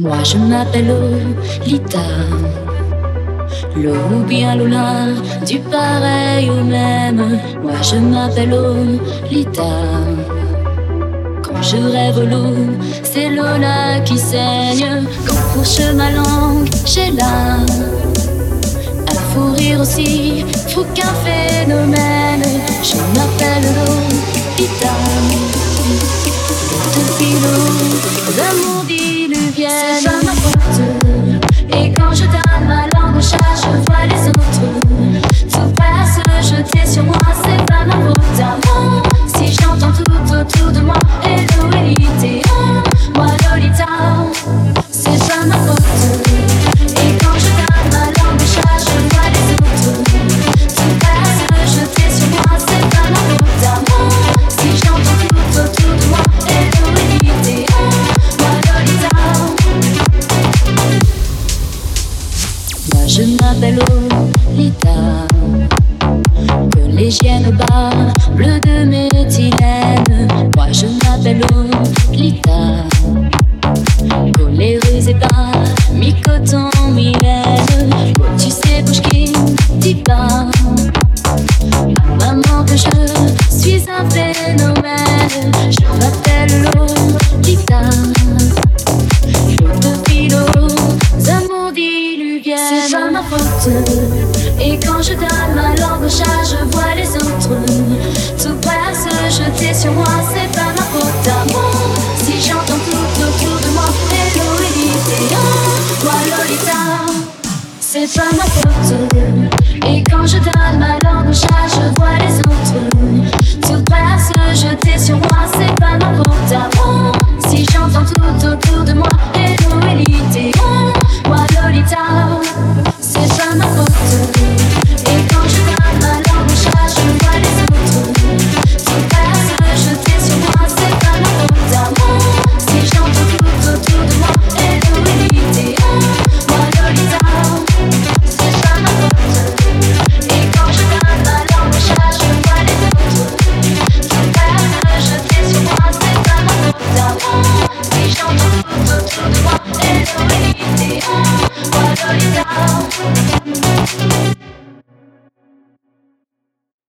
Moi je m'appelle Lolita. L'eau ou bien Lola, du pareil au même. Moi je m'appelle Lolita. Quand je rêve l'eau, c'est Lola qui saigne. Quand fourche ma langue, j'ai là. À fou rire aussi, faut qu'un phénomène. Je m'appelle Lolita. Depuis l'eau, d'amour je m'appelle Lolita Collégienne au bar, bleu de méthylène. Moi je m'appelle Lolita Coléreuse et pas, mi-coton, mi-laine Oh, Tu sais, qui dit pas. À Maman que je suis un phénomène pas ma faute. Et quand je donne ma langue au chat, je vois les autres. Tout à se jeter sur moi, c'est pas ma faute moi. Si j'entends tout autour de moi, hello moi Lolita? C'est pas ma faute. Et quand je donne ma langue au chat, je now.